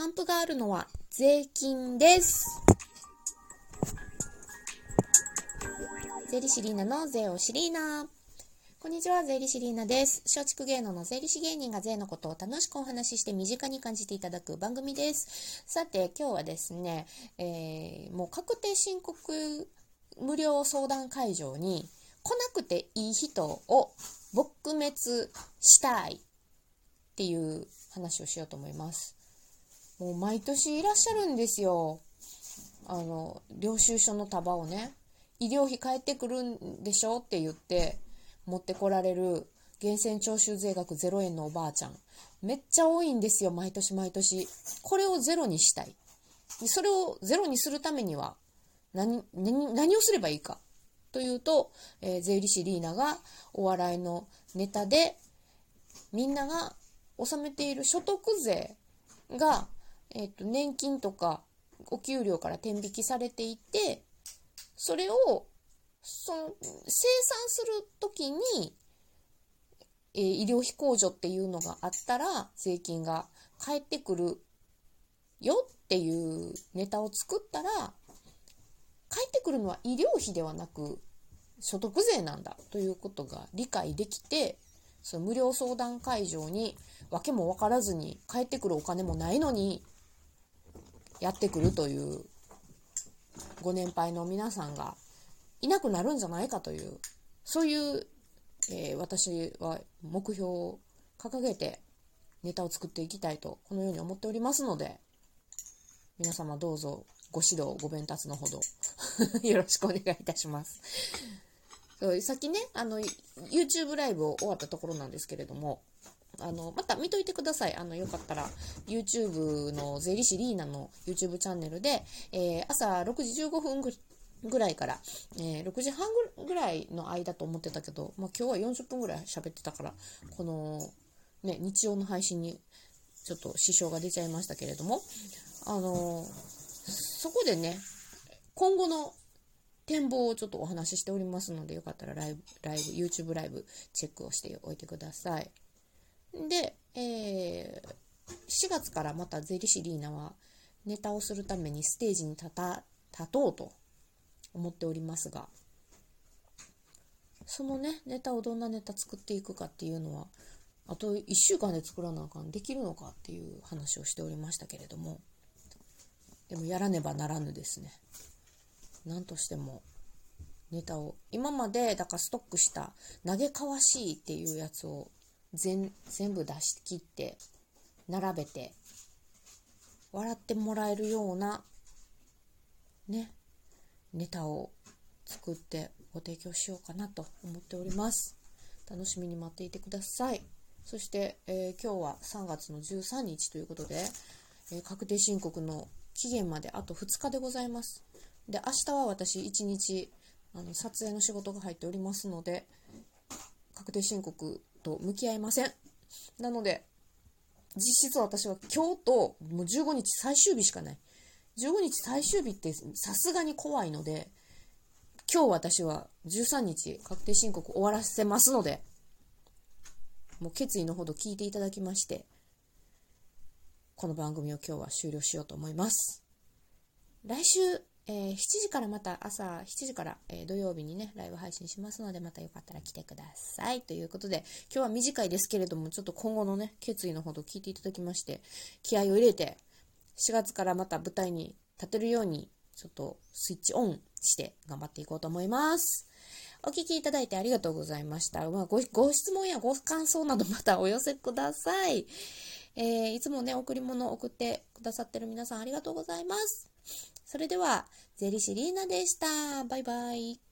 還付があるのは税金です。税理士リーナの税をシリーナ。こんにちは、税理士リーナです。松竹芸能の税理士芸人が税のことを楽しくお話しして身近に感じていただく番組です。さて、今日はですね、えーもう確定申告無料相談会場に来なくていい人を撲滅したいっていう話をしようと思います。もう毎年いらっしゃるんですよ。あの、領収書の束をね、医療費返ってくるんでしょって言って持ってこられる源泉徴収税額0円のおばあちゃん。めっちゃ多いんですよ、毎年毎年。これをゼロにしたい。それをゼロにするためには何、何、何をすればいいか。というと、えー税理士リーナがお笑いのネタでみんなが納めている所得税が、えっと年金とかお給料から転引きされていてそれをその生産する時に、えー医療費控除っていうのがあったら税金が返ってくるよっていうネタを作ったら返ってくるのは医療費ではなく所得税なんだということが理解できてその無料相談会場に訳も分からずに返ってくるお金もないのにやってくるというご年配の皆さんがいなくなるんじゃないかというそういう、えー私は目標を掲げてネタを作っていきたいとこのように思っておりますので皆様どうぞご指導ご鞭達のほど よろしくお願いいたします。そうさっきねあの YouTube ライブを終わったところなんですけれどもあのまた見といてください。あのよかったら。YouTube の税理士リーナの YouTube チャンネルで、えー朝6時15分ぐらいから、えー6時半ぐらいの間と思ってたけど、まあ、今日は40分ぐらい喋ってたからこの、ね、日曜の配信にちょっと支障が出ちゃいましたけれども。あのそこでね今後の展望をちょっとお話ししておりますのでよかったらライブライブ YouTube ライブチェックをしておいてください。で、えー4月からまた税理士リーナはネタをするためにステージに立た立とうと思っておりますがそのねネタをどんなネタ作っていくかっていうのはあと1週間で作らなあかんできるのかっていう話をしておりましたけれどもでもやらねばならぬですね。何としてもネタを今までだからストックした嘆かわしいっていうやつを全全部出し切って並べて笑ってもらえるようなねネタを作ってご提供しようかなと思っております。楽しみに待っていてください。そして、えー今日は3月の13日ということで、えー確定申告の期限まであと2日でございます。で明日は私1日あの撮影の仕事が入っておりますので確定申告と向き合いません。なので実質私は今日ともう15日最終日しかない。15日最終日ってさすがに怖いので今日私は13日確定申告終わらせますのでもう決意のほど聞いていただきましてこの番組を今日は終了しようと思います。来週、えー7時からまた朝7時から、えー土曜日にねライブ配信しますのでまたよかったら来てくださいということで今日は短いですけれどもちょっと今後のね決意のほど聞いていただきまして気合を入れて4月からまた舞台に立てるようにちょっとスイッチオンして頑張っていこうと思います。お聞きいただいてありがとうございました。まあ、ごご質問やご感想などまたお寄せください。えーいつもね、贈り物を送ってくださってる皆さんありがとうございます。それでは、ゼリシリーナでした。バイバイ。